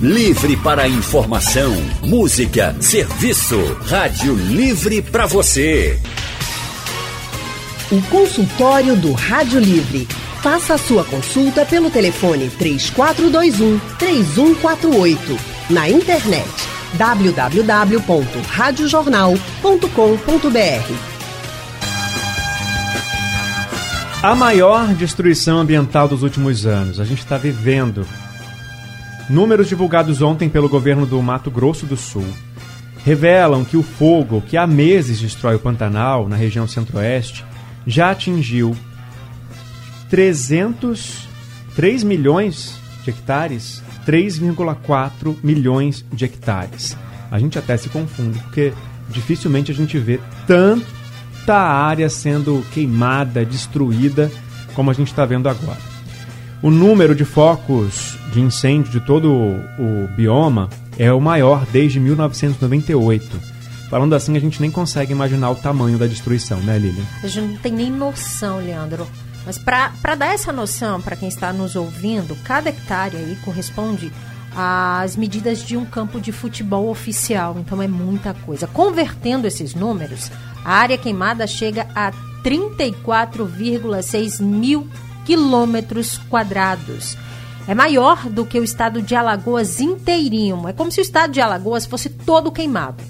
Livre para informação, música, serviço. Rádio Livre para você. O consultório do Rádio Livre. Faça a sua consulta pelo telefone 3421 3148. Na internet www.radiojornal.com.br. A maior destruição ambiental dos últimos anos. A gente está vivendo. Números divulgados ontem pelo governo do Mato Grosso do Sul revelam que o fogo que há meses destrói o Pantanal, na região centro-oeste, já atingiu 300, 3 milhões de hectares 3,4 milhões de hectares. A gente até se confunde, porque dificilmente a gente vê tanta área sendo queimada, destruída, como a gente está vendo agora. O número de focos de incêndio de todo o bioma é o maior desde 1998. Falando assim, a gente nem consegue imaginar o tamanho da destruição, né, Lilian? A gente não tem nem noção, Leandro. Mas para dar essa noção para quem está nos ouvindo, cada hectare aí corresponde às medidas de um campo de futebol oficial. Então é muita coisa. Convertendo esses números, a área queimada chega a 34,6 mil quilômetros quadrados. É maior do que o estado de Alagoas inteirinho. É como se o estado de Alagoas fosse todo queimado.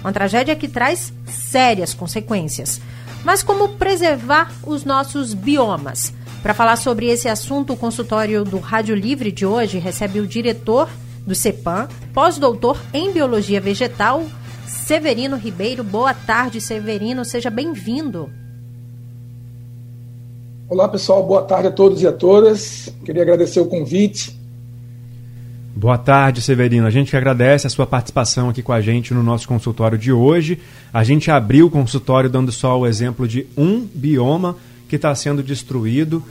Uma tragédia que traz sérias consequências mas como preservar os nossos biomas. Para falar sobre esse assunto, o consultório do Rádio Livre de hoje recebe o diretor do CEPAM, pós-doutor em Biologia Vegetal, Severino Ribeiro. Boa tarde, Severino, seja bem-vindo. Olá, pessoal, boa tarde a todos e a todas. Queria agradecer o convite Boa tarde, Severino. A gente que agradece a sua participação aqui com a gente no nosso consultório de hoje. A gente abriu o consultório dando só o exemplo de um bioma que está sendo destruído.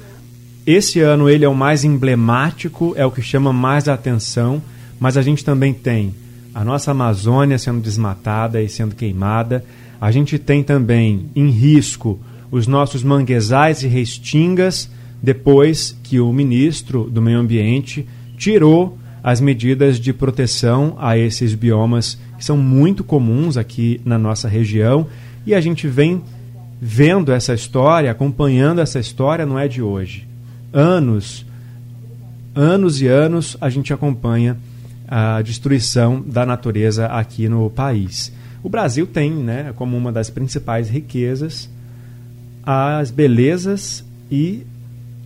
Esse ano ele é o mais emblemático, é o que chama mais a atenção, mas a gente também tem a nossa Amazônia sendo desmatada e sendo queimada. A gente tem também em risco os nossos manguezais e restingas, depois que o ministro do Meio Ambiente tirou as medidas de proteção a esses biomas que são muito comuns aqui na nossa região e a gente vem vendo essa história, acompanhando essa história, não é de hoje. Anos, anos e anos a gente acompanha a destruição da natureza aqui no país. O Brasil tem, né, como uma das principais riquezas, as belezas e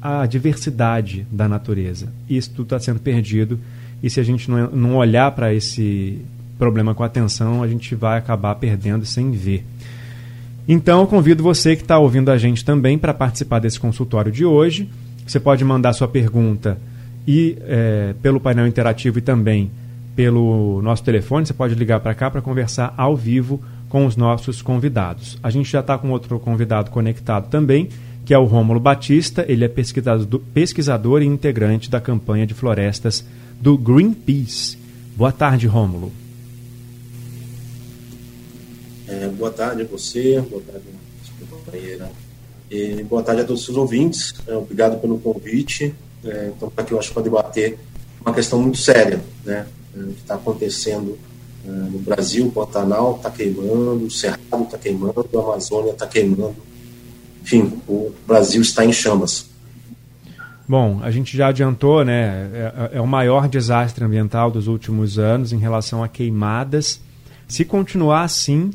a diversidade da natureza. Isso tudo está sendo perdido e se a gente não, não olhar para esse problema com atenção, a gente vai acabar perdendo sem ver. Então, eu convido você que está ouvindo a gente também para participar desse consultório de hoje. Você pode mandar sua pergunta e é, pelo painel interativo e também pelo nosso telefone. Você pode ligar para cá para conversar ao vivo com os nossos convidados. A gente já está com outro convidado conectado também, que é o Rômulo Batista. Ele é pesquisador, e integrante da campanha de florestas do Greenpeace. Boa tarde, Rômulo. É, boa tarde a você, boa tarde, companheira. E boa tarde a todos os ouvintes. É, obrigado pelo convite. É, então, aqui eu acho para debater uma questão muito séria, né? É, que está acontecendo no Brasil, o Pantanal está queimando, o Cerrado está queimando, a Amazônia está queimando. Enfim, o Brasil está em chamas. Bom, a gente já adiantou, né? É, é, o maior desastre ambiental dos últimos anos em relação a queimadas. Se continuar assim,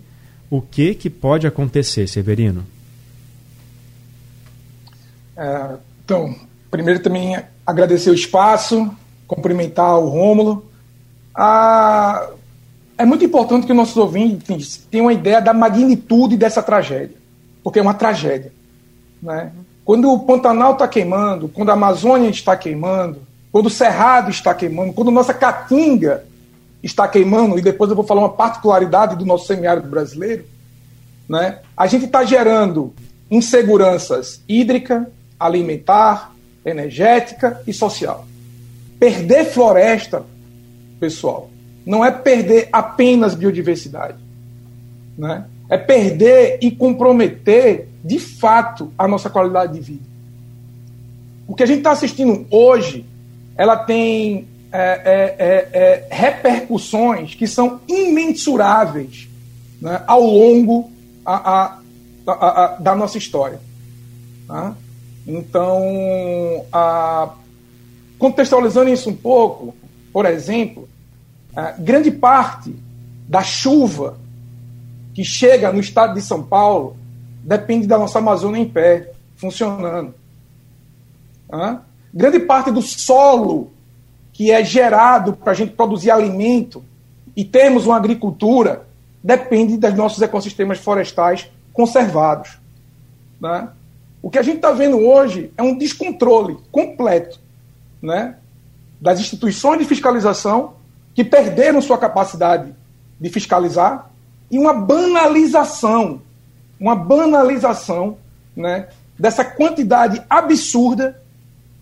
o que, que pode acontecer, Severino? É, então, primeiro também agradecer o espaço, cumprimentar o Rômulo. Ah, é muito importante que nossos ouvintes tenham uma ideia da magnitude dessa tragédia, porque é uma tragédia. Né? Quando o Pantanal está queimando, quando a Amazônia está queimando, quando o Cerrado está queimando, quando nossa Caatinga está queimando, e depois eu vou falar uma particularidade do nosso semiárido brasileiro, né? a gente está gerando inseguranças hídrica, alimentar, energética e social. Perder floresta, pessoal, não é perder apenas biodiversidade. Né? É perder e comprometer de fato, a nossa qualidade de vida. O que a gente está assistindo hoje, ela tem é, é, é, repercussões que são imensuráveis né, ao longo a, a, a, da nossa história. Tá? Então, contextualizando isso um pouco, por exemplo, grande parte da chuva que chega no estado de São Paulo depende da nossa Amazônia em pé, funcionando. Grande parte do solo que é gerado para a gente produzir alimento e termos uma agricultura depende dos nossos ecossistemas florestais conservados. Né? O que a gente está vendo hoje é um descontrole completo né, das instituições de fiscalização que perderam sua capacidade de fiscalizar e uma banalização, uma banalização né, dessa quantidade absurda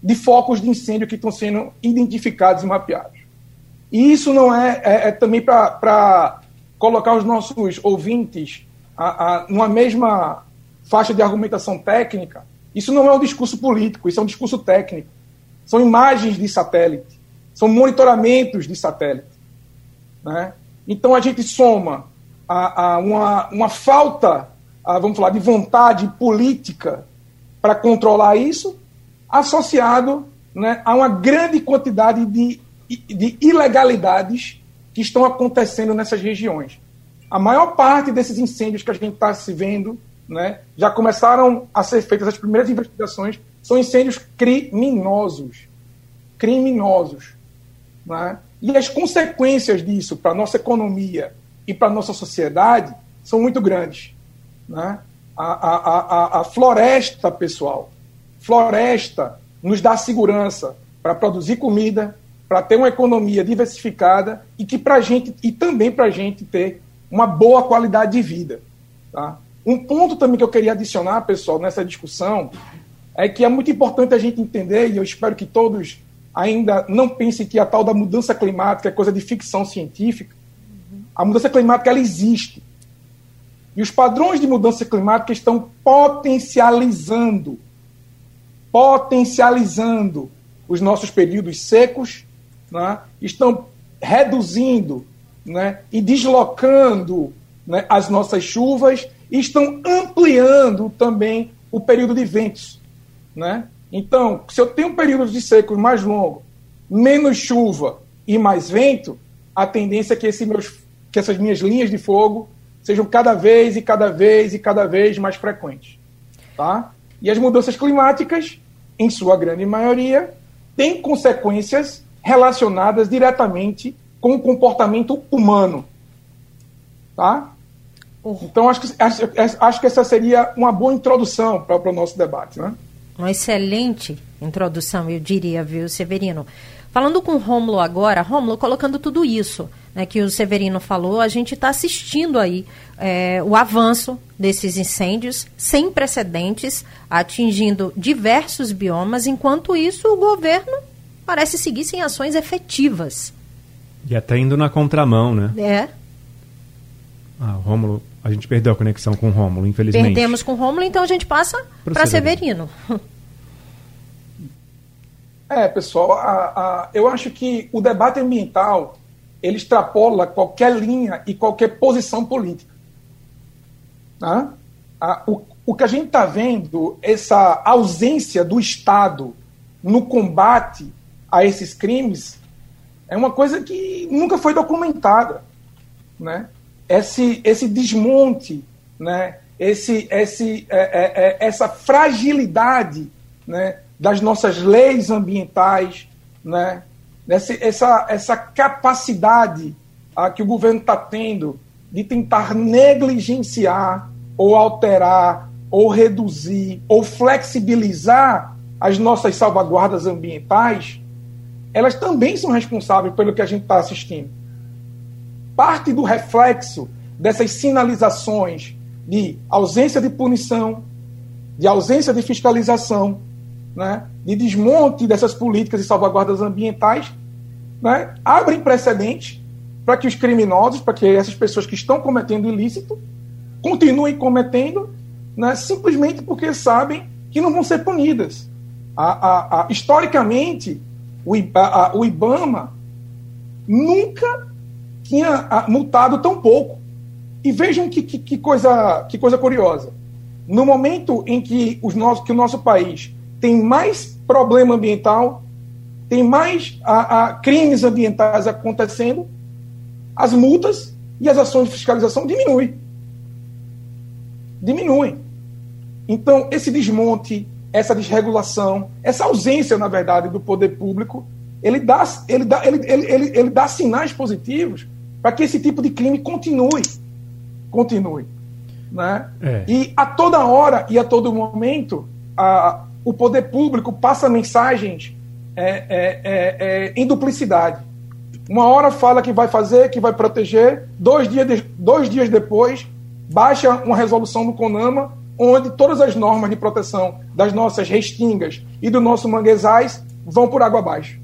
de focos de incêndio que estão sendo identificados e mapeados. E isso não é, é, é também para colocar os nossos ouvintes a, a, numa mesma faixa de argumentação técnica. Isso não é um discurso político, isso é um discurso técnico. São imagens de satélite, são monitoramentos de satélite. Né? Então a gente soma a, a uma, uma falta, a, vamos falar, de vontade política para controlar isso associado né, a uma grande quantidade de, de ilegalidades que estão acontecendo nessas regiões. A maior parte desses incêndios que a gente está se vendo, né, já começaram a ser feitas as primeiras investigações, são incêndios criminosos. Criminosos. Né? E as consequências disso para a nossa economia e para a nossa sociedade são muito grandes. Né? A, a, a, a floresta, pessoal, Floresta nos dá segurança para produzir comida, para ter uma economia diversificada e que para gente e também para a gente ter uma boa qualidade de vida. Tá? Um ponto também que eu queria adicionar, pessoal, nessa discussão é que é muito importante a gente entender e eu espero que todos ainda não pensem que a tal da mudança climática é coisa de ficção científica. A mudança climática ela existe. E os padrões de mudança climática estão potencializando potencializando os nossos períodos secos, né? estão reduzindo né? e deslocando né? as nossas chuvas e estão ampliando também o período de ventos. Então, se eu tenho períodos de secos mais longos, menos chuva e mais vento, a tendência é que, esse meus, que essas minhas linhas de fogo sejam cada vez e cada vez e cada vez mais frequentes. Tá? E as mudanças climáticas, em sua grande maioria, têm consequências relacionadas diretamente com o comportamento humano. Tá? Então, acho que, acho, acho que essa seria uma boa introdução para o nosso debate. Né? Uma excelente introdução, eu diria, viu, Severino? Falando com o Rômulo agora, Rômulo, colocando tudo isso né, que o Severino falou, a gente está assistindo aí é, o avanço desses incêndios sem precedentes, atingindo diversos biomas, enquanto isso o governo parece seguir sem ações efetivas. E até indo na contramão, né? É. Ah, Rômulo, a gente perdeu a conexão com o Rômulo, infelizmente. Perdemos com o Rômulo, então a gente passa para Severino. É, pessoal, a, a, eu acho que o debate ambiental ele extrapola qualquer linha e qualquer posição política. Tá? A, o, o que a gente está vendo, essa ausência do Estado no combate a esses crimes, é uma coisa que nunca foi documentada. Né? Esse, esse desmonte, né? esse, esse, é, é, é, essa fragilidade né? das nossas leis ambientais, né? Essa, essa, essa capacidade ah, que o governo está tendo de tentar negligenciar ou alterar ou reduzir ou flexibilizar as nossas salvaguardas ambientais, elas também são responsáveis pelo que a gente está assistindo. Parte do reflexo dessas sinalizações de ausência de punição, de ausência de fiscalização, né, de desmonte dessas políticas de salvaguardas ambientais, né, abrem precedente para que os criminosos, para que essas pessoas que estão cometendo ilícito, continuem cometendo, né, simplesmente porque sabem que não vão ser punidas. A, a, a, historicamente, o, o, IBAMA nunca tinha ah, multado tão pouco. E vejam que, que, que, coisa, que coisa curiosa. No momento em que, os nossos, que o nosso país tem mais problema ambiental, tem mais a, a, crimes ambientais acontecendo, as multas e as ações de fiscalização diminuem. Diminuem. Então, esse desmonte, essa desregulação, essa ausência, na verdade, do poder público, ele dá, ele dá, ele, ele, ele, ele dá sinais positivos para que esse tipo de crime continue. Continue. Né? É. E a toda hora e a todo momento, a, o poder público passa mensagens é, é, é, é, em duplicidade. Uma hora fala que vai fazer, que vai proteger, dois dias, de, dois dias depois baixa uma resolução no CONAMA onde todas as normas de proteção das nossas restingas e do nosso manguezais vão por água abaixo.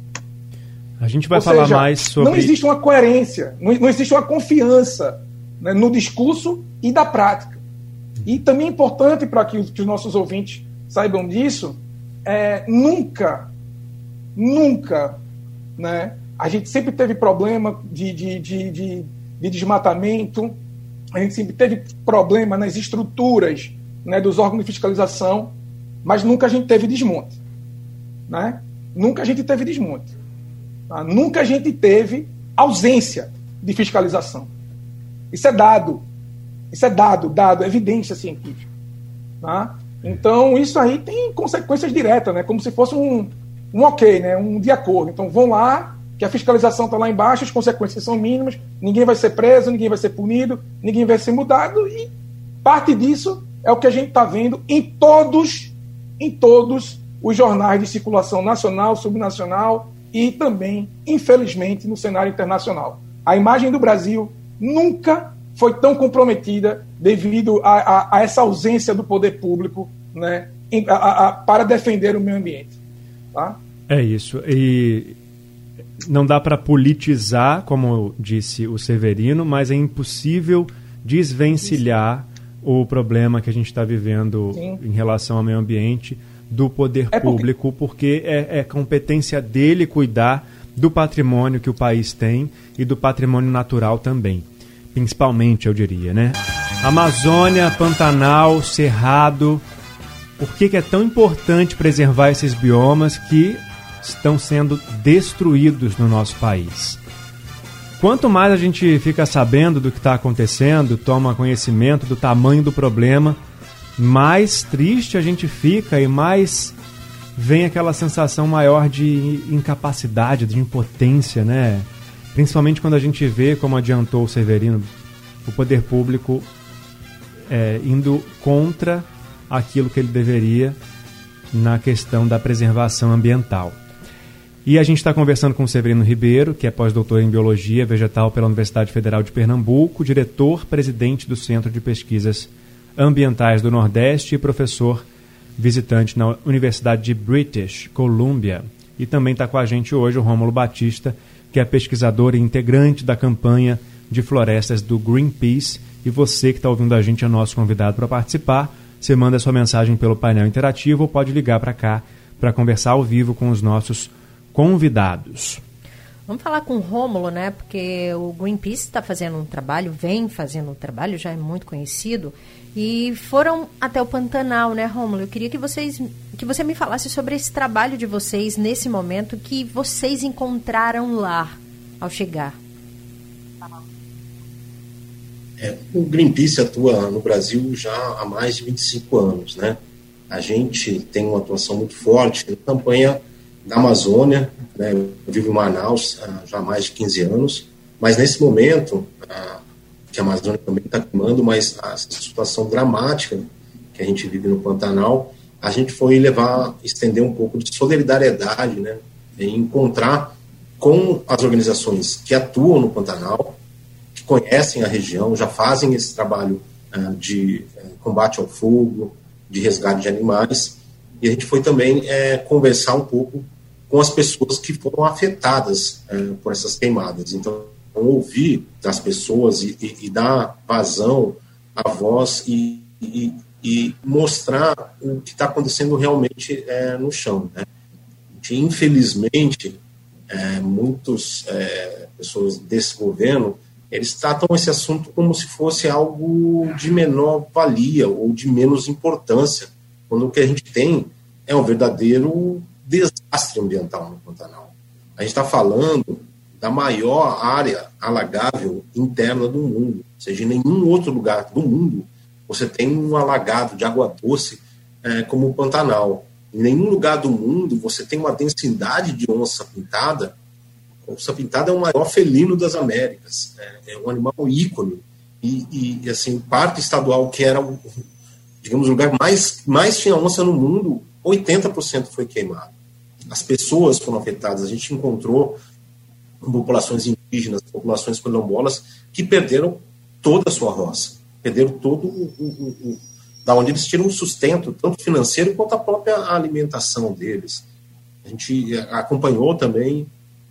A gente vai Ou falar seja, mais sobre. Não existe uma coerência, não, não existe uma confiança né, no discurso e da prática. E também é importante para que, que os nossos ouvintes saibam disso, é, nunca, nunca, né, a gente sempre teve problema de, de, de, de, de desmatamento, a gente sempre teve problema nas estruturas né, dos órgãos de fiscalização, mas nunca a gente teve desmonte. Né? Nunca a gente teve desmonte. Tá? Nunca a gente teve ausência de fiscalização. Isso é dado. Isso é dado, dado, evidência científica. Tá? Então, isso aí tem consequências diretas, né? como se fosse um, um ok, né? um de acordo. Então, vão lá, que a fiscalização está lá embaixo, as consequências são mínimas, ninguém vai ser preso, ninguém vai ser punido, ninguém vai ser mudado, e parte disso é o que a gente está vendo em todos, em todos os jornais de circulação nacional, subnacional e também, infelizmente, no cenário internacional. A imagem do Brasil nunca foi tão comprometida devido a, a, a essa ausência do poder público né, a, para defender o meio ambiente. Tá? É isso. E não dá para politizar, como disse o Severino, mas é impossível desvencilhar o problema que a gente está vivendo Sim. em relação ao meio ambiente do poder é público, porque, porque é, é competência dele cuidar do patrimônio que o país tem e do patrimônio natural também. Principalmente, eu diria, né? Amazônia, Pantanal, Cerrado. Por que, que é tão importante preservar esses biomas que estão sendo destruídos no nosso país? Quanto mais a gente fica sabendo do que está acontecendo, toma conhecimento do tamanho do problema, mais triste a gente fica e mais vem aquela sensação maior de incapacidade, de impotência, né? Principalmente quando a gente vê, como adiantou o Severino, o poder público é, indo contra aquilo que ele deveria na questão da preservação ambiental. E a gente está conversando com o Severino Ribeiro, que é pós-doutor em Biologia Vegetal pela Universidade Federal de Pernambuco, diretor-presidente do Centro de Pesquisas do Nordeste e professor visitante na Universidade de British Columbia. E também está com a gente hoje o Rômulo Batista, que é pesquisador e integrante da campanha de florestas do Greenpeace. E você que está ouvindo a gente é nosso convidado para participar. Você manda sua mensagem pelo painel interativo ou pode ligar para cá para conversar ao vivo com os nossos convidados. Vamos falar com o Rômulo, né? Porque o Greenpeace está fazendo um trabalho, vem fazendo um trabalho, já é muito conhecido. E foram até o Pantanal, né, Rômulo? Eu queria que vocês que você me falasse sobre esse trabalho de vocês nesse momento que vocês encontraram lá ao chegar. É, o Greenpeace atua no Brasil já há mais de 25 anos, né? A gente tem uma atuação muito forte na campanha da Amazônia, né? eu vivo em Manaus há já mais de 15 anos, mas nesse momento, que a Amazônia também está queimando, mas a situação dramática que a gente vive no Pantanal, a gente foi levar, estender um pouco de solidariedade, né? E encontrar com as organizações que atuam no Pantanal, que conhecem a região, já fazem esse trabalho uh, de uh, combate ao fogo, de resgate de animais, e a gente foi também é, conversar um pouco com as pessoas que foram afetadas é, por essas queimadas. Então, ouvir das pessoas e, e, e dar vazão à voz e, e, e mostrar o que está acontecendo realmente é, no chão. Né? infelizmente, é, muitos é, pessoas desse governo, eles tratam esse assunto como se fosse algo de menor valia ou de menos importância, quando o que a gente tem é um verdadeiro desastre ambiental no Pantanal. A gente está falando da maior área alagável interna do mundo, ou seja, em nenhum outro lugar do mundo você tem um alagado de água doce é, como o Pantanal. Em nenhum lugar do mundo você tem uma densidade de onça pintada. A onça pintada é o maior felino das Américas, é, é um animal ícone. E, e, assim, parque estadual que era, o, digamos, o lugar mais, mais tinha onça no mundo, 80% foi queimado. As pessoas foram afetadas. A gente encontrou populações indígenas, populações quilombolas, que perderam toda a sua roça, perderam todo o, o, o da onde eles tiram o sustento, tanto financeiro quanto a própria alimentação deles. A gente acompanhou também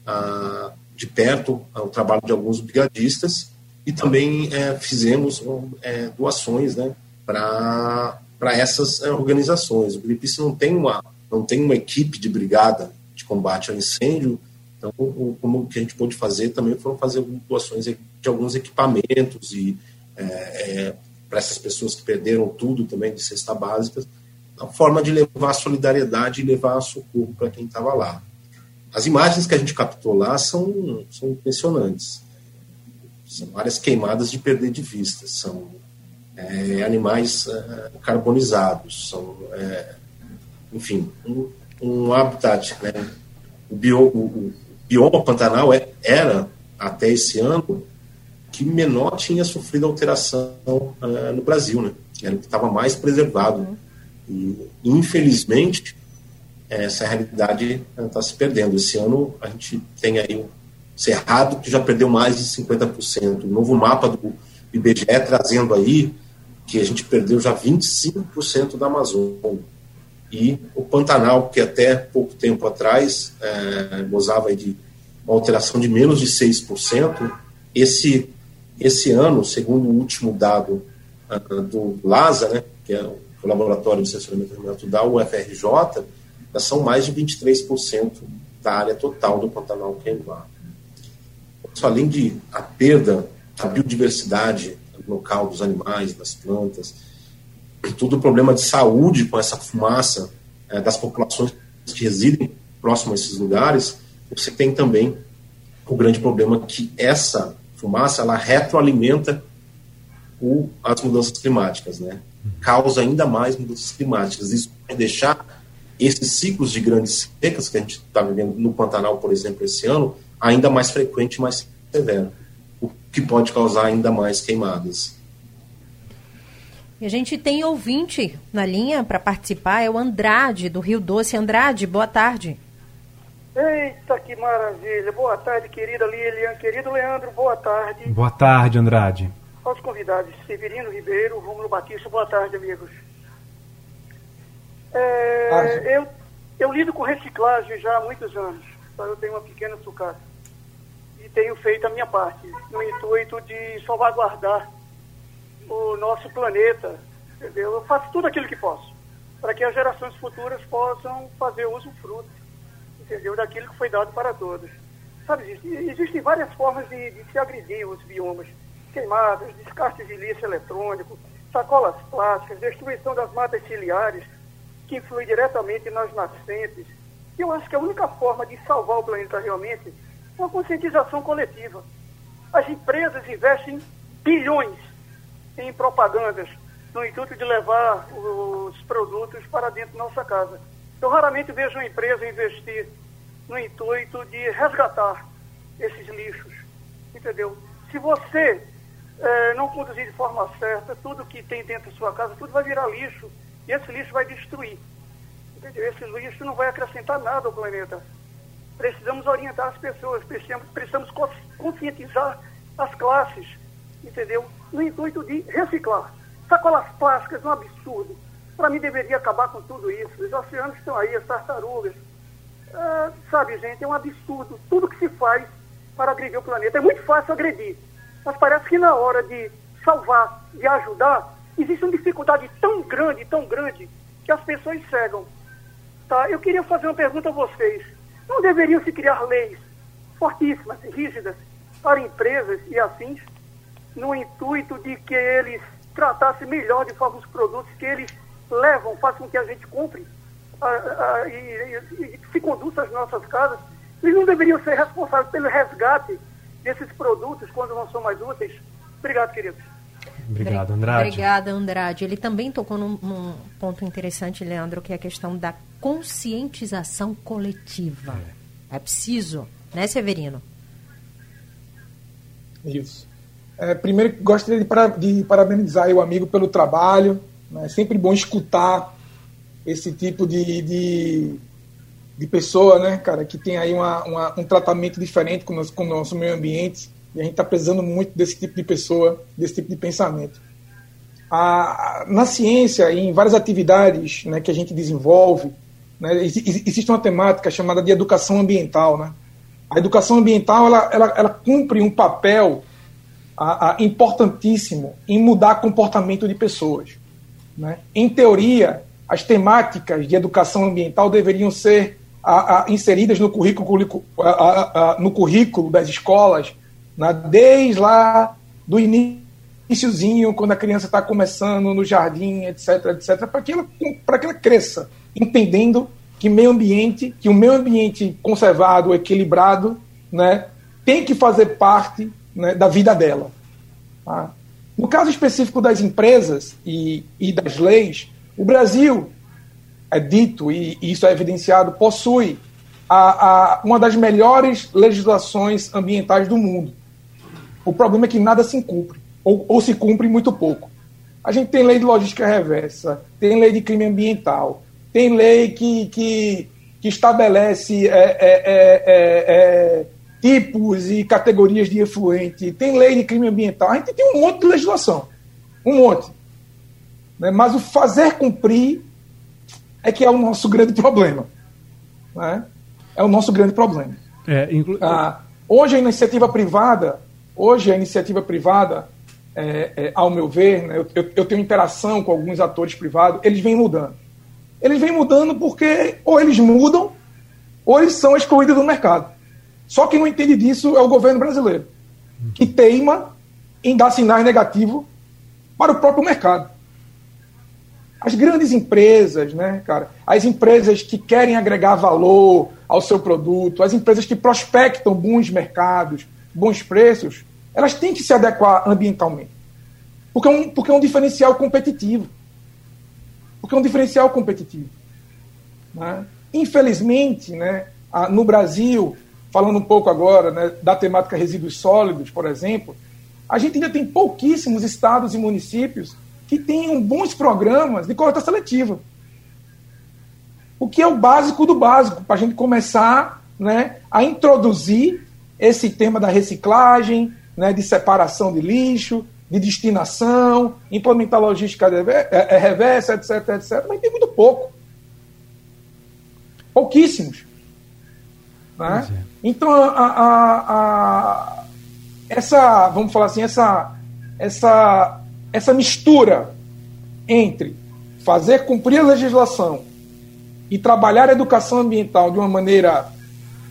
ah, de perto ah, o trabalho de alguns brigadistas e também é, fizemos é, doações né, para essas organizações. O Greenpeace não tem, uma, não tem uma equipe de brigada de combate ao incêndio, então o, como que a gente pôde fazer também foram fazer doações de alguns equipamentos e é, é para essas pessoas que perderam tudo também de cesta básica, uma forma de levar solidariedade e levar socorro para quem estava lá. As imagens que a gente captou lá são, são impressionantes. São áreas queimadas de perder de vista, são é, animais é, carbonizados, são, é, enfim, um, um habitat. Né? O, bio, o, o bioma Pantanal é, era, até esse ano, que menor tinha sofrido alteração uh, no Brasil, né? Era o que estava mais preservado. Uhum. E, infelizmente, essa realidade está se perdendo. Esse ano a gente tem aí o Cerrado, que já perdeu mais de 50%. O novo mapa do IBGE trazendo aí que a gente perdeu já 25% da Amazônia. E o Pantanal, que até pouco tempo atrás é, gozava de uma alteração de menos de 6%, esse esse ano, segundo o último dado uh, do LASA, né, que é o Laboratório de Censuramento Ambiental da UFRJ, já são mais de 23% da área total do Pantanal queimado. Isso, além de a perda da biodiversidade local dos animais, das plantas, todo o problema de saúde com essa fumaça é, das populações que residem próximo a esses lugares, você tem também o grande problema que essa fumaça ela retroalimenta o, as mudanças climáticas, né? Causa ainda mais mudanças climáticas. Isso vai deixar esses ciclos de grandes secas que a gente está vivendo no Pantanal, por exemplo, esse ano, ainda mais frequente mais severo, o que pode causar ainda mais queimadas. E a gente tem ouvinte na linha para participar, é o Andrade, do Rio Doce. Andrade, boa tarde. Eita, que maravilha. Boa tarde, querida Lilian. Querido Leandro, boa tarde. Boa tarde, Andrade. Aos convidados, Severino Ribeiro, Rômulo Batista, boa tarde, amigos. É, eu, eu lido com reciclagem já há muitos anos. Eu tenho uma pequena sucata. E tenho feito a minha parte, no intuito de salvaguardar o nosso planeta. Entendeu? Eu faço tudo aquilo que posso, para que as gerações futuras possam fazer uso fruto entendeu? Daquilo que foi dado para todos. Sabe, existem várias formas de, de se agredir os biomas. Queimadas, descarte de lixo eletrônico, sacolas plásticas, destruição das matas ciliares, que influi diretamente nas nascentes. Eu acho que a única forma de salvar o planeta realmente é uma conscientização coletiva. As empresas investem bilhões em propagandas no intuito de levar os produtos para dentro da nossa casa. Eu raramente vejo uma empresa investir no intuito de resgatar esses lixos, entendeu? Se você é, não conduzir de forma certa, tudo que tem dentro da sua casa, tudo vai virar lixo e esse lixo vai destruir. Entendeu? Esse lixo não vai acrescentar nada ao planeta. Precisamos orientar as pessoas, precisamos, precisamos conscientizar as classes, entendeu? No intuito de reciclar. Sacolas plásticas é um absurdo. Para mim, deveria acabar com tudo isso. Os oceanos estão aí, as tartarugas. Ah, sabe, gente, é um absurdo. Tudo que se faz para agredir o planeta. É muito fácil agredir. Mas parece que na hora de salvar, de ajudar, existe uma dificuldade tão grande, tão grande, que as pessoas cegam. Tá? Eu queria fazer uma pergunta a vocês. Não deveriam se criar leis fortíssimas, rígidas, para empresas e afins, no intuito de que eles tratassem melhor de forma os produtos que eles levam, façam com que a gente compre a, a, e, e, e se conduza às nossas casas, eles não deveriam ser responsáveis pelo resgate desses produtos quando não são mais úteis. Obrigado, queridos. Obrigado, Andrade. Obrigada, Andrade. Ele também tocou num, num, ponto interessante, Leandro, que é a questão da conscientização coletiva. É, é preciso, né, Severino? Isso. É, primeiro, gostaria de, para, de parabenizar o amigo pelo trabalho. Né? É sempre bom escutar esse tipo de, de, de, pessoa, né, cara, que tem aí uma, uma, um tratamento diferente com o, nosso, com o nosso meio ambiente. E a gente está precisando muito desse tipo de pessoa, desse tipo de pensamento. A, na ciência em várias atividades né, que a gente desenvolve, né, existe uma temática chamada de educação ambiental. Né? A educação ambiental ela, ela, ela cumpre um papel a, a, importantíssimo em mudar comportamento de pessoas. Né? Em teoria, as temáticas de educação ambiental deveriam ser a, inseridas no currículo, no currículo das escolas né? desde lá do iníciozinho, quando a criança está começando no jardim, etc, etc, para que, ela, que ela cresça, entendendo que meio ambiente, que o meio ambiente conservado, equilibrado, né, tem que fazer parte né, da vida dela. Tá? No caso específico das empresas e, e das leis, o Brasil, é dito, e, isso é evidenciado, possui a, a, uma das melhores legislações ambientais do mundo. O problema é que nada se cumpre, ou, ou se cumpre muito pouco. A gente tem lei de logística reversa, tem lei de crime ambiental, tem lei que, que, que estabelece é, é, é, é, é tipos e categorias de efluente, tem lei de crime ambiental. A gente tem um monte de legislação, um monte. Né? Mas o fazer cumprir é que é o nosso grande problema. Né? É o nosso grande problema. É, inclu... ah, hoje a iniciativa privada Hoje, a iniciativa privada, é, é, ao meu ver, né, eu, eu, tenho interação com alguns atores privados, eles vêm mudando. Eles vêm mudando porque ou eles mudam ou eles são excluídos do mercado. Só quem não entende disso é o governo brasileiro, que teima em dar sinais negativos para o próprio mercado. As grandes empresas, né, cara, as empresas que querem agregar valor ao seu produto, as empresas que prospectam bons mercados, bons preços, elas têm que se adequar ambientalmente. Porque é um, porque é um diferencial competitivo. Porque é um diferencial competitivo. Né? Infelizmente, né, no Brasil, falando um pouco agora né, da temática resíduos sólidos, por exemplo, a gente ainda tem pouquíssimos estados e municípios que tenham bons programas de coleta seletiva. O que é o básico do básico, para a gente começar né, a introduzir esse tema da reciclagem, né, de separação de lixo, de destinação, implementar logística é, é, reversa, etc, etc. Mas tem muito pouco. Pouquíssimos. Né? É. Então, a, a, a, essa, vamos falar assim, essa, essa, essa mistura entre fazer cumprir a legislação e trabalhar a educação ambiental de uma maneira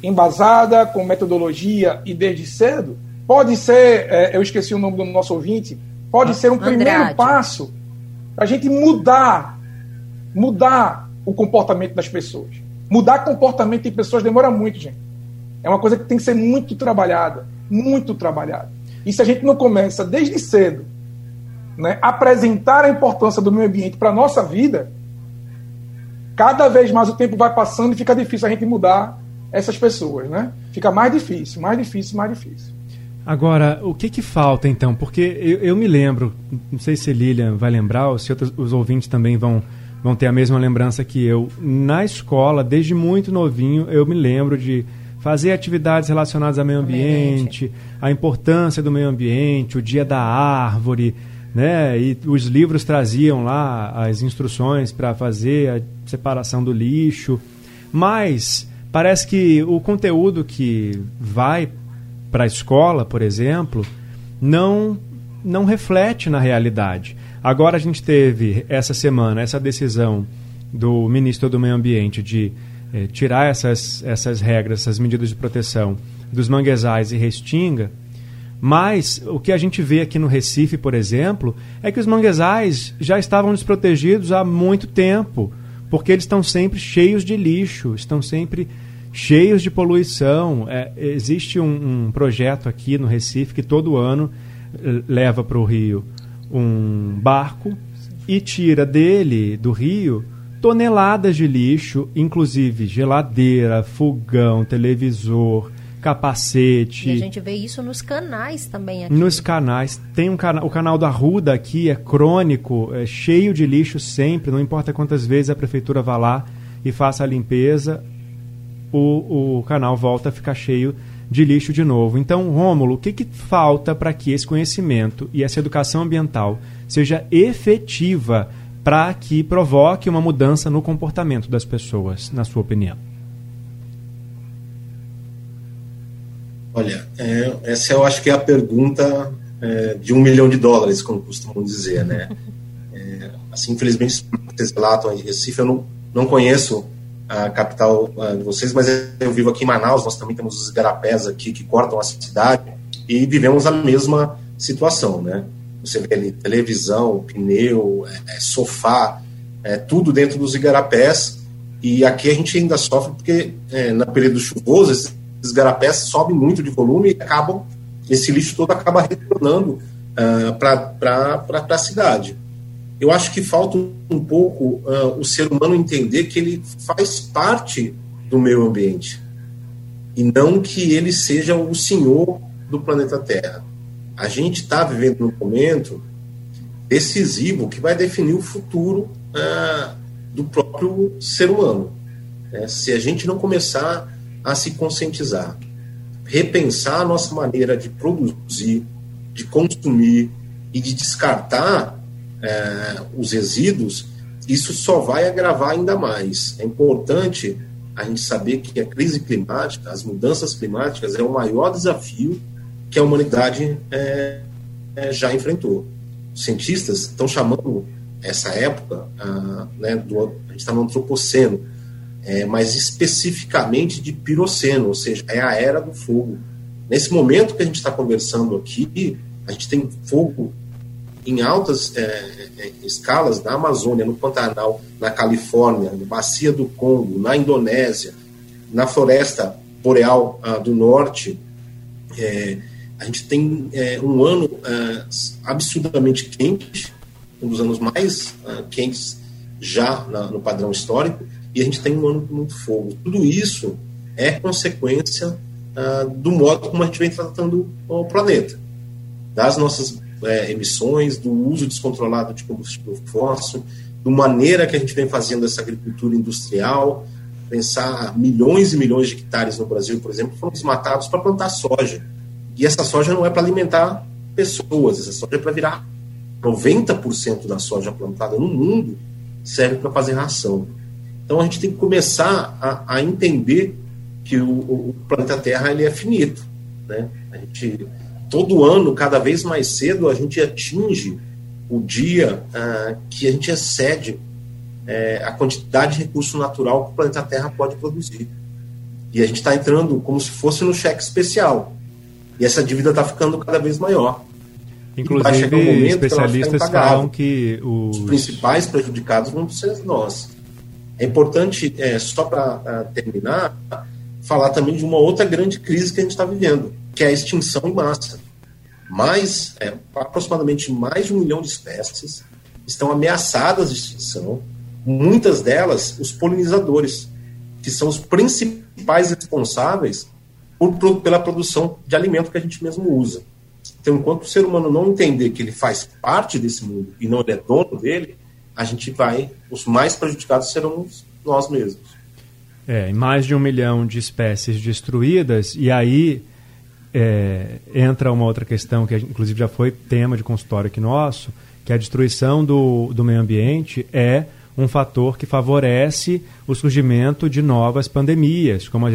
embasada, com metodologia e desde cedo, pode ser, é, eu esqueci o nome do nosso ouvinte, pode ah, ser um Andrade. primeiro passo para a gente mudar, mudar o comportamento das pessoas. Mudar comportamento de pessoas demora muito, gente. É uma coisa que tem que ser muito trabalhada, muito trabalhada. E se a gente não começa desde cedo, né, apresentar a importância do meio ambiente para a nossa vida, cada vez mais o tempo vai passando e fica difícil a gente mudar essas pessoas, né? Fica mais difícil, mais difícil, mais difícil. Agora, o que que falta então? Porque eu, eu me lembro, não sei se Lilian vai lembrar ou se outros, os ouvintes também vão, vão ter a mesma lembrança que eu. Na escola, desde muito novinho, eu me lembro de fazer atividades relacionadas ao meio ambiente, a importância do meio ambiente, o dia da árvore, né? E os livros traziam lá as instruções para fazer a separação do lixo. Mas Parece que o conteúdo que vai para a escola, por exemplo, não não reflete na realidade. Agora a gente teve essa semana essa decisão do ministro do Meio Ambiente de eh, tirar essas, essas regras, essas medidas de proteção dos manguezais e restinga. Mas o que a gente vê aqui no Recife, por exemplo, é que os manguezais já estavam desprotegidos há muito tempo, porque eles estão sempre cheios de lixo, estão sempre cheios de poluição. É, existe um, um, projeto aqui no Recife que todo ano eh, leva para o Rio um barco e tira dele, do rio, toneladas de lixo, inclusive geladeira, fogão, televisor, capacete. E a gente vê isso nos canais também aqui. Nos canais. Tem um canal, o canal da Ruda aqui é crônico, é cheio de lixo sempre, não importa quantas vezes a prefeitura vá lá e faça a limpeza, o, o canal volta a ficar cheio de lixo de novo. Então, Rômulo, o que, que falta para que esse conhecimento e essa educação ambiental seja efetiva para que provoque uma mudança no comportamento das pessoas, na sua opinião? Olha, é, essa eu acho que é a pergunta é, de um milhão de dólares, como costumam dizer, né? É, assim, infelizmente, vocês relatam aí de Recife, eu não, não conheço a capital de vocês, mas eu vivo aqui em Manaus, nós também temos os igarapés aqui que cortam a cidade e vivemos a mesma situação, né? Você vê ali televisão, pneu, é, é, sofá, é, tudo dentro dos igarapés. E aqui a gente ainda sofre porque é, no período chuvoso esses igarapés sobem muito de volume e acabam, esse lixo todo acaba retornando uh, para a cidade. Eu acho que falta um pouco uh, o ser humano entender que ele faz parte do meio ambiente e não que ele seja o senhor do planeta Terra a gente está vivendo um momento decisivo que vai definir o futuro ah, do próprio ser humano. Né? Se a gente não começar a se conscientizar, repensar a nossa maneira de produzir, de consumir e de descartar eh, os resíduos, isso só vai agravar ainda mais. É importante a gente saber que a crise climática, as mudanças climáticas, é o maior desafio que a humanidade é, é, já enfrentou. Os cientistas estão chamando essa época, ah, né, do, a gente está no antropoceno, é, mas especificamente de piroceno, ou seja, é a era do fogo. Nesse momento que a gente está conversando aqui, a gente tem fogo em altas é, é, escalas na Amazônia, no Pantanal, na Califórnia, na Bacia do Congo, na Indonésia, na Floresta Boreal ah, do Norte, é, a gente tem é, um ano é, absurdamente quente, um dos anos mais é, quentes já na, no padrão histórico, e a gente tem um ano com muito fogo. Tudo isso é consequência é, do modo como a gente vem tratando o planeta, das nossas é, emissões, do uso descontrolado de combustível fóssil, da maneira que a gente vem fazendo essa agricultura industrial, pensar milhões e milhões de hectares no Brasil, por exemplo, foram desmatados para plantar soja e essa soja não é para alimentar pessoas, essa soja é para virar 90% da soja plantada no mundo serve para fazer ração. Então a gente tem que começar a, a entender que o, o, planeta Terra ele é finito, né? A gente todo ano, cada vez mais cedo, a gente atinge o dia ah, que a gente excede é, a quantidade de recurso natural que o planeta Terra pode produzir. E a gente está entrando como se fosse no cheque especial. E essa dívida está ficando cada vez maior. Inclusive, um especialistas que falam que os... os... principais prejudicados vão ser nós. É importante, é, só para terminar, falar também de uma outra grande crise que a gente está vivendo, que é a extinção em massa. Mais, é, aproximadamente mais de um milhão de espécies estão ameaçadas de extinção, muitas delas os polinizadores, que são os principais responsáveis por, pela produção de alimento que a gente mesmo usa. Então, enquanto o ser humano não entender que ele faz parte desse mundo e não é dono dele, a gente vai, os mais prejudicados serão nós mesmos. É, mais de um milhão de espécies destruídas, e aí é, entra uma outra questão que inclusive já foi tema de consultório aqui nosso, que a destruição do, do meio ambiente é um fator que favorece o surgimento de novas pandemias, como a,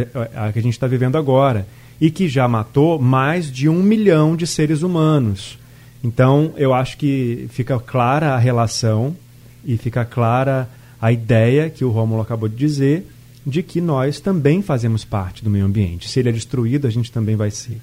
a que a gente está vivendo agora, e que já matou mais de um milhão de seres humanos. Então, eu acho que fica clara a relação e fica clara a ideia que o Rômulo acabou de dizer de que nós também fazemos parte do meio ambiente. Se ele é destruído, a gente também vai ser.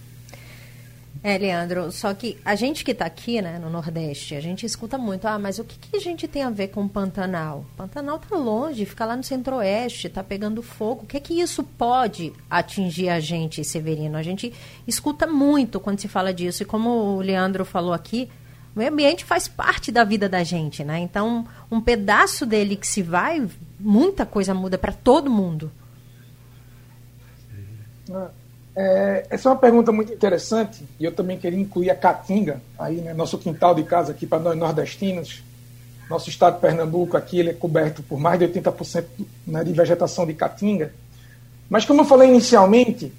É, Leandro, só que a gente que está aqui, né, no Nordeste, a gente escuta muito, ah, mas o que, que a gente tem a ver com o Pantanal? Pantanal tá longe, fica lá no Centro-Oeste, tá pegando fogo. O que é que isso pode atingir a gente, Severino? A gente escuta muito quando se fala disso, e como o Leandro falou aqui, o meio ambiente faz parte da vida da gente, né? Então, um pedaço dele que se vai, muita coisa muda para todo mundo. Ah. É, essa é uma pergunta muito interessante e eu também queria incluir a Caatinga, aí, né, nosso quintal de casa aqui para nós nordestinos. Nosso estado de Pernambuco aqui ele é coberto por mais de 80% né, de vegetação de Caatinga. Mas como eu falei inicialmente,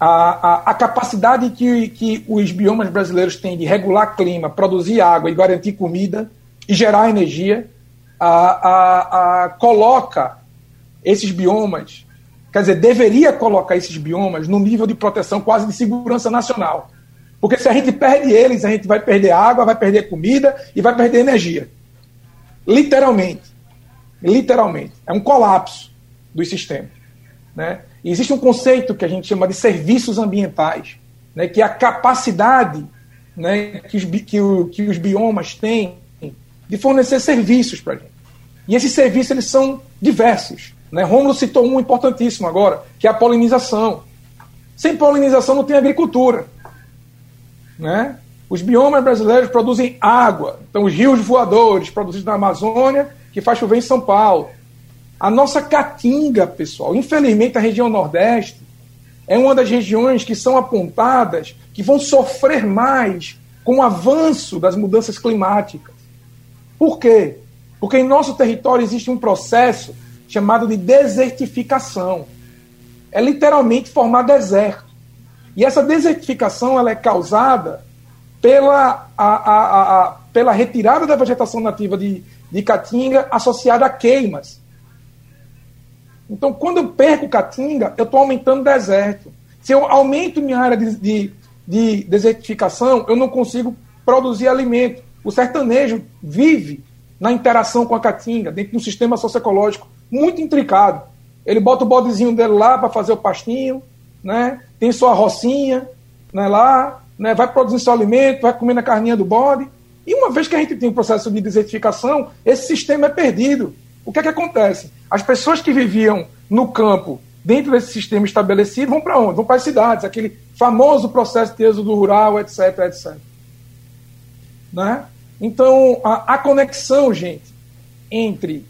a, a, a, capacidade que, que os biomas brasileiros têm de regular clima, produzir água e garantir comida e gerar energia, a, a coloca esses biomas quer dizer, deveria colocar esses biomas no nível de proteção quase de segurança nacional. Porque se a gente perde eles, a gente vai perder água, vai perder comida e vai perder energia. Literalmente. Literalmente. É um colapso do sistema. Né? E existe um conceito que a gente chama de serviços ambientais, né? que é a capacidade né? que, os, que, o, que os biomas têm de fornecer serviços para a gente. E esses serviços eles são diversos. Né? Rômulo citou um importantíssimo agora, que é a polinização. Sem polinização não tem agricultura. Né? Os biomas brasileiros produzem água. Então, os rios voadores produzidos na Amazônia, que faz chover em São Paulo. A nossa caatinga, pessoal, infelizmente a região Nordeste é uma das regiões que são apontadas que vão sofrer mais com o avanço das mudanças climáticas. Por quê? Porque em nosso território existe um processo chamado de desertificação. É literalmente formar deserto. E essa desertificação ela é causada pela, a, a, a, pela retirada da vegetação nativa de, de Caatinga associada a queimas. Então, quando eu perco Caatinga, eu estou aumentando deserto. Se eu aumento minha área de, de, de desertificação, eu não consigo produzir alimento. O sertanejo vive na interação com a Caatinga, dentro de um sistema socioecológico muito intricado. Ele bota o bodezinho dele lá para fazer o pastinho, né? tem sua rocinha né, lá, né? vai produzindo seu alimento, vai comendo a carninha do bode. E uma vez que a gente tem um processo de desertificação, esse sistema é perdido. O que é que acontece? As pessoas que viviam no campo, dentro desse sistema estabelecido, vão para onde? Vão para as cidades, aquele famoso processo de êxodo rural, etc, etc. Né? Então, a, a conexão, gente, entre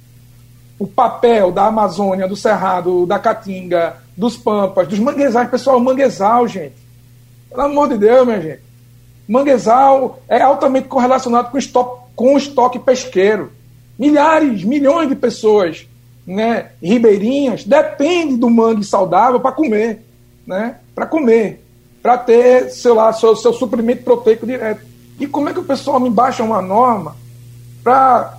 o papel da Amazônia, do Cerrado, da Caatinga, dos Pampas, dos manguezais. Pessoal, manguezal, gente. Pelo amor de Deus, minha gente. Manguezal é altamente correlacionado com, estoque, com o estoque pesqueiro. Milhares, milhões de pessoas né, ribeirinhas dependem do mangue saudável para comer. Né, para comer. Para ter, sei lá, seu, seu suprimento proteico direto. E como é que o pessoal me baixa uma norma para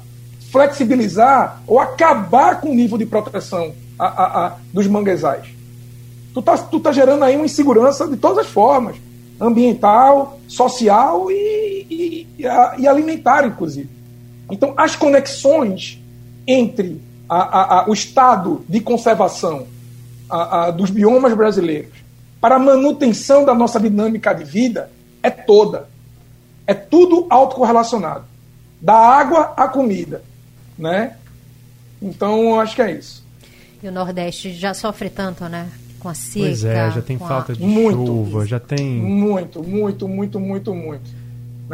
flexibilizar ou acabar com o nível de proteção a, a, a, dos manguezais. Tu tá, tu tá gerando aí uma insegurança de todas as formas, ambiental, social e, e, e alimentar, inclusive. Então, as conexões entre o estado de conservação dos biomas brasileiros para a manutenção da nossa dinâmica de vida é toda. É tudo autocorrelacionado. Da água à comida, né? Então, acho que é isso. E o Nordeste já sofre tanto, né? Com a seca. Pois é, já tem falta a... de muito, chuva, já tem. Muito, muito, muito, muito, muito.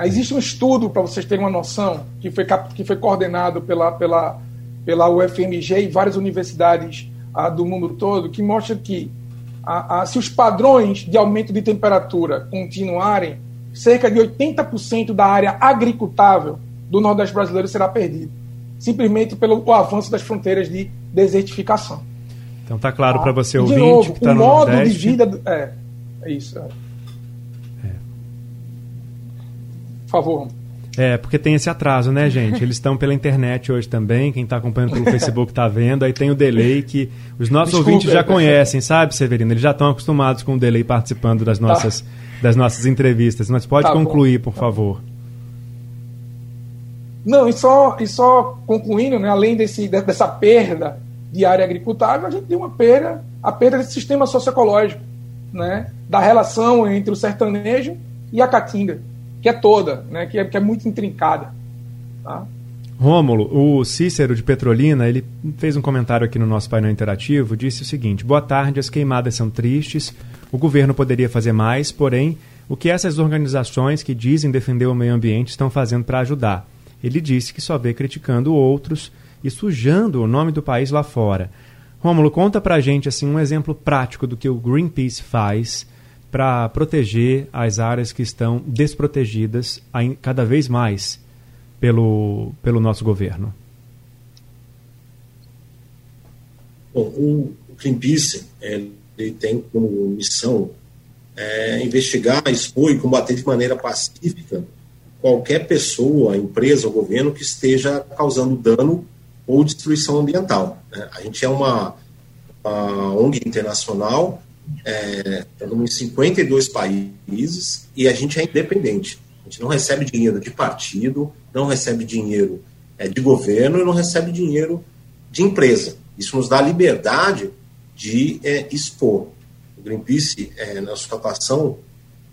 Existe um estudo, para vocês terem uma noção, que foi, que foi coordenado pela, pela, pela UFMG e várias universidades ah, do mundo todo, que mostra que ah, ah, se os padrões de aumento de temperatura continuarem, cerca de 80% da área agricultável do Nordeste brasileiro será perdida simplesmente pelo avanço das fronteiras de desertificação. Então tá claro para você ouvinte de novo, que está no modo Nordeste. de vida é, é isso. É. É. Por favor. É, porque tem esse atraso, né, gente? Eles estão pela internet hoje também. Quem está acompanhando pelo Facebook está vendo. Aí tem o delay que os nossos Desculpa, ouvintes já conhecem, sabe, Severino? Eles já estão acostumados com o delay participando das tá. nossas, tá. das nossas entrevistas. Mas pode tá concluir, bom. por favor. Não, e só, e só concluindo, né, além desse, dessa perda de área agricultável, a gente tem uma perda, a perda desse sistema socioecológico, né, da relação entre o sertanejo e a Caatinga, que é toda, né, que, é, que é muito intrincada. Tá? Rômulo, o Cícero de Petrolina, ele fez um comentário aqui no nosso painel interativo, disse o seguinte: Boa tarde, as queimadas são tristes, o governo poderia fazer mais, porém, o que essas organizações que dizem defender o meio ambiente estão fazendo para ajudar? Ele disse que só vê criticando outros e sujando o nome do país lá fora. Rômulo, conta pra gente assim um exemplo prático do que o Greenpeace faz para proteger as áreas que estão desprotegidas cada vez mais pelo, pelo nosso governo? Bom, o Greenpeace ele tem como missão é, investigar, expor e combater de maneira pacífica qualquer pessoa, empresa ou governo que esteja causando dano ou destruição ambiental. Né? A gente é uma, uma ONG internacional, é, estamos em 52 países e a gente é independente. A gente não recebe dinheiro de partido, não recebe dinheiro é, de governo e não recebe dinheiro de empresa. Isso nos dá liberdade de é, expor. O Greenpeace, é, na sua atuação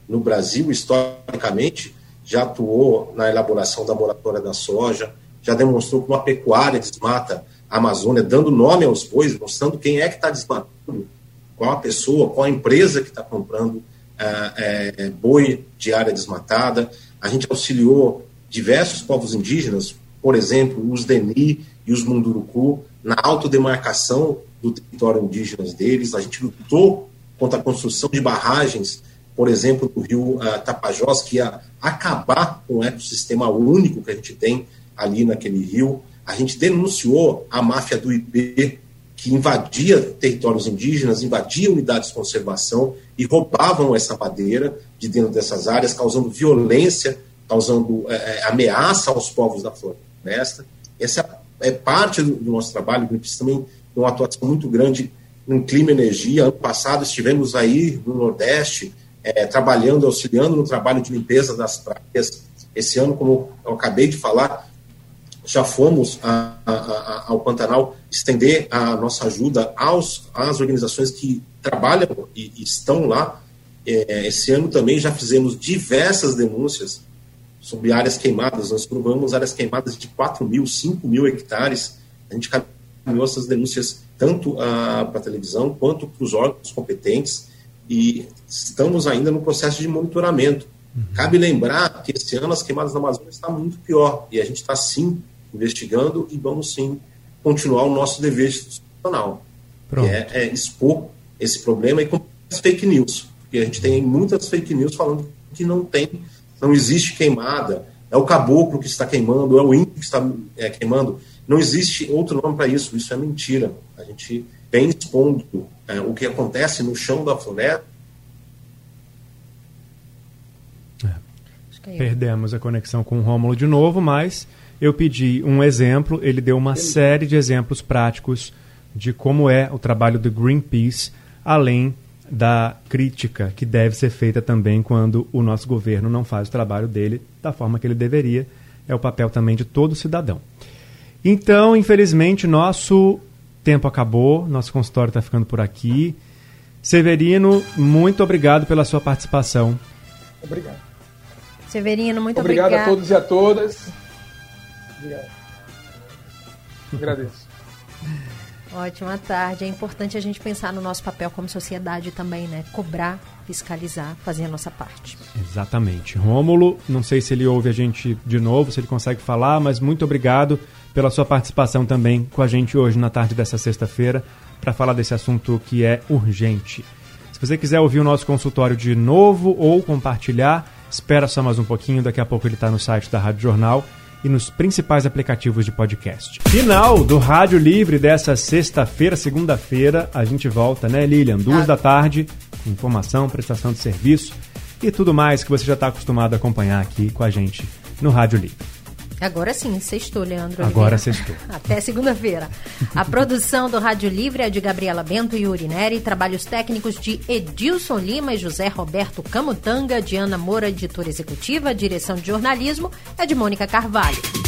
no Brasil, historicamente, já atuou na elaboração da moratória da soja, já demonstrou que uma pecuária desmata a Amazônia, dando nome aos bois, mostrando quem é que está desmatando, qual a pessoa, qual a empresa que está comprando é, é, boi de área desmatada. A gente auxiliou diversos povos indígenas, por exemplo, os Deni e os Munduruku, na autodemarcação do território indígena deles. A gente lutou contra a construção de barragens, por exemplo, do rio uh, Tapajós, que ia acabar com o ecossistema único que a gente tem ali naquele rio. A gente denunciou a máfia do IP, que invadia territórios indígenas, invadia unidades de conservação e roubavam essa madeira de dentro dessas áreas, causando violência, causando é, ameaça aos povos da floresta. Essa é parte do, do nosso trabalho. O Greenpeace também tem uma atuação muito grande em clima e energia. Ano passado estivemos aí no Nordeste, é, trabalhando, auxiliando no trabalho de limpeza das praias. Esse ano, como eu acabei de falar, já fomos a, a, a, ao Pantanal estender a nossa ajuda aos, às organizações que trabalham e, e estão lá. É, esse ano também já fizemos diversas denúncias sobre áreas queimadas. Nós provamos áreas queimadas de 4 mil, 5 mil hectares. A gente caminhou essas denúncias tanto uh, para a televisão quanto para os órgãos competentes e estamos ainda no processo de monitoramento. Uhum. Cabe lembrar que esse ano as queimadas da Amazônia está muito pior. E a gente está sim investigando e vamos sim continuar o nosso dever institucional, que é, é, expor esse problema e com as fake news, porque a gente tem muitas fake news falando que não tem, não existe queimada, é o caboclo que está queimando, é o índio que está é, queimando, não existe outro nome para isso, isso é mentira. A gente vem expondo é, o que acontece no chão da floresta. É. Perdemos a conexão com o Rômulo de novo, mas eu pedi um exemplo, ele deu uma série de exemplos práticos de como é o trabalho do Greenpeace, além da crítica que deve ser feita também quando o nosso governo não faz o trabalho dele da forma que ele deveria. É o papel também de todo cidadão. Então, infelizmente, nosso tempo acabou, nosso consultório está ficando por aqui. Severino, muito obrigado pela sua participação. Obrigado. Severino, muito obrigado. Obrigado a todos e a todas. Obrigado. Agradeço. Ótima tarde. É importante a gente pensar no nosso papel como sociedade também, né? Cobrar, fiscalizar, fazer a nossa parte. Exatamente. Rômulo, não sei se ele ouve a gente de novo, se ele consegue falar, mas muito obrigado pela sua participação também com a gente hoje na tarde dessa sexta-feira para falar desse assunto que é urgente. Se você quiser ouvir o nosso consultório de novo ou compartilhar, espera só mais um pouquinho, daqui a pouco ele está no site da Rádio Jornal e nos principais aplicativos de podcast. Final do Rádio Livre dessa sexta-feira, segunda-feira. A gente volta, né, Lilian? Duas ah. da tarde, informação, prestação de serviço e tudo mais que você já está acostumado a acompanhar aqui com a gente no Rádio Livre. Agora sim, sextou, Leandro. Agora sextou. Até segunda-feira. A produção do Rádio Livre é de Gabriela Bento e Urineri, trabalhos técnicos de Edilson Lima e José Roberto Camutanga, Diana Moura, editora executiva, direção de jornalismo é de Mônica Carvalho.